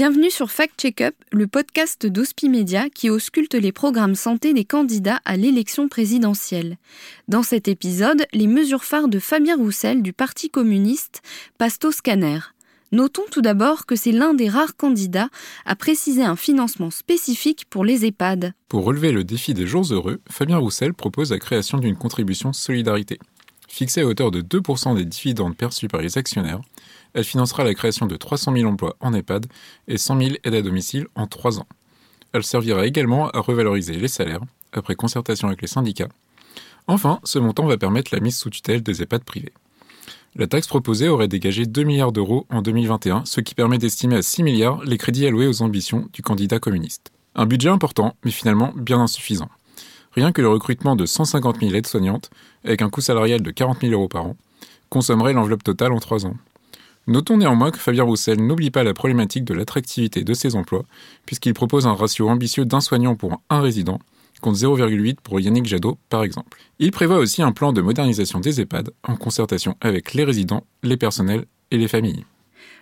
Bienvenue sur Fact Checkup, le podcast d'Hospi Media qui ausculte les programmes santé des candidats à l'élection présidentielle. Dans cet épisode, les mesures phares de Fabien Roussel du Parti communiste passent au scanner. Notons tout d'abord que c'est l'un des rares candidats à préciser un financement spécifique pour les EHPAD. Pour relever le défi des jours heureux, Fabien Roussel propose la création d'une contribution solidarité. Fixée à hauteur de 2% des dividendes perçus par les actionnaires, elle financera la création de 300 000 emplois en EHPAD et 100 000 aides à domicile en 3 ans. Elle servira également à revaloriser les salaires, après concertation avec les syndicats. Enfin, ce montant va permettre la mise sous tutelle des EHPAD privés. La taxe proposée aurait dégagé 2 milliards d'euros en 2021, ce qui permet d'estimer à 6 milliards les crédits alloués aux ambitions du candidat communiste. Un budget important, mais finalement bien insuffisant. Rien que le recrutement de 150 000 aides-soignantes, avec un coût salarial de 40 000 euros par an, consommerait l'enveloppe totale en 3 ans. Notons néanmoins que Fabien Roussel n'oublie pas la problématique de l'attractivité de ses emplois, puisqu'il propose un ratio ambitieux d'un soignant pour un résident, contre 0,8 pour Yannick Jadot par exemple. Il prévoit aussi un plan de modernisation des EHPAD en concertation avec les résidents, les personnels et les familles.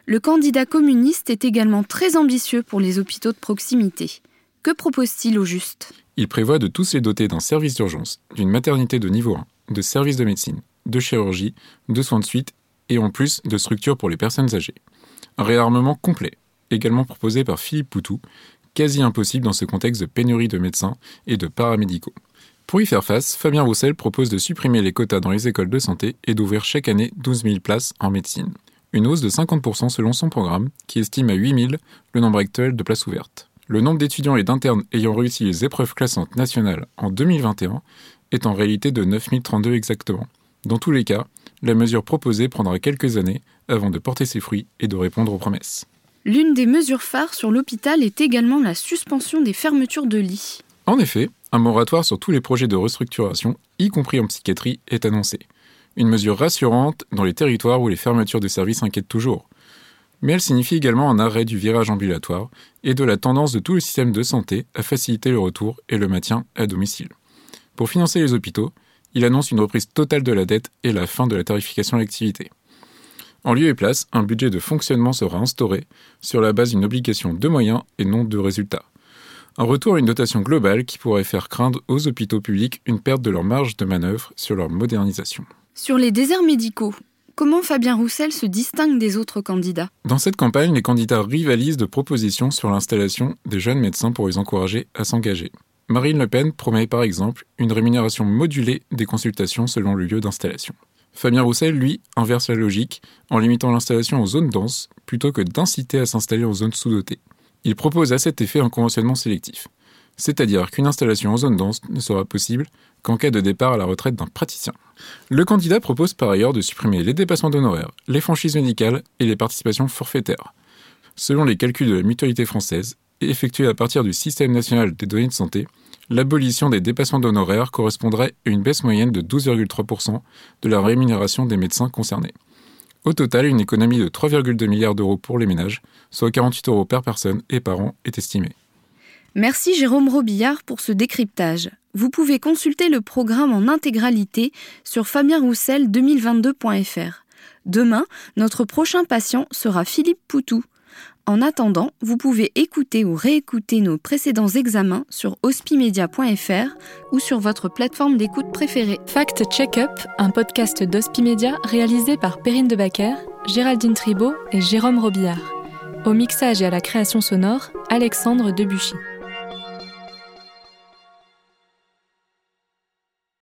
Le candidat communiste est également très ambitieux pour les hôpitaux de proximité. Que propose-t-il au juste? Il prévoit de tous les doter d'un service d'urgence, d'une maternité de niveau 1, de services de médecine, de chirurgie, de soins de suite et en plus de structures pour les personnes âgées. Un réarmement complet, également proposé par Philippe Poutou, quasi impossible dans ce contexte de pénurie de médecins et de paramédicaux. Pour y faire face, Fabien Roussel propose de supprimer les quotas dans les écoles de santé et d'ouvrir chaque année 12 000 places en médecine. Une hausse de 50% selon son programme, qui estime à 8 000 le nombre actuel de places ouvertes. Le nombre d'étudiants et d'internes ayant réussi les épreuves classantes nationales en 2021 est en réalité de 9 032 exactement. Dans tous les cas, la mesure proposée prendra quelques années avant de porter ses fruits et de répondre aux promesses. L'une des mesures phares sur l'hôpital est également la suspension des fermetures de lits. En effet, un moratoire sur tous les projets de restructuration, y compris en psychiatrie, est annoncé. Une mesure rassurante dans les territoires où les fermetures de services inquiètent toujours. Mais elle signifie également un arrêt du virage ambulatoire et de la tendance de tout le système de santé à faciliter le retour et le maintien à domicile. Pour financer les hôpitaux, il annonce une reprise totale de la dette et la fin de la tarification à l'activité. En lieu et place, un budget de fonctionnement sera instauré sur la base d'une obligation de moyens et non de résultats. Un retour à une dotation globale qui pourrait faire craindre aux hôpitaux publics une perte de leur marge de manœuvre sur leur modernisation. Sur les déserts médicaux, comment Fabien Roussel se distingue des autres candidats? Dans cette campagne, les candidats rivalisent de propositions sur l'installation des jeunes médecins pour les encourager à s'engager. Marine Le Pen promet par exemple une rémunération modulée des consultations selon le lieu d'installation. Fabien Roussel, lui, inverse la logique en limitant l'installation aux zones denses plutôt que d'inciter à s'installer en zones sous-dotées. Il propose à cet effet un conventionnement sélectif, c'est-à-dire qu'une installation en zone dense ne sera possible qu'en cas de départ à la retraite d'un praticien. Le candidat propose par ailleurs de supprimer les dépassements d'honoraires, les franchises médicales et les participations forfaitaires. Selon les calculs de la mutualité française, effectués à partir du système national des données de santé, l'abolition des dépassements d'honoraires correspondrait à une baisse moyenne de 12,3% de la rémunération des médecins concernés. Au total, une économie de 3,2 milliards d'euros pour les ménages, soit 48 euros par personne et par an, est estimée. Merci Jérôme Robillard pour ce décryptage. Vous pouvez consulter le programme en intégralité sur fabienroussel2022.fr. Demain, notre prochain patient sera Philippe Poutou. En attendant, vous pouvez écouter ou réécouter nos précédents examens sur hospimedia.fr ou sur votre plateforme d'écoute préférée. Fact Check-up, un podcast d'Hospimedia réalisé par Perrine Debacker, Géraldine Tribault et Jérôme Robillard. Au mixage et à la création sonore, Alexandre Debuchy.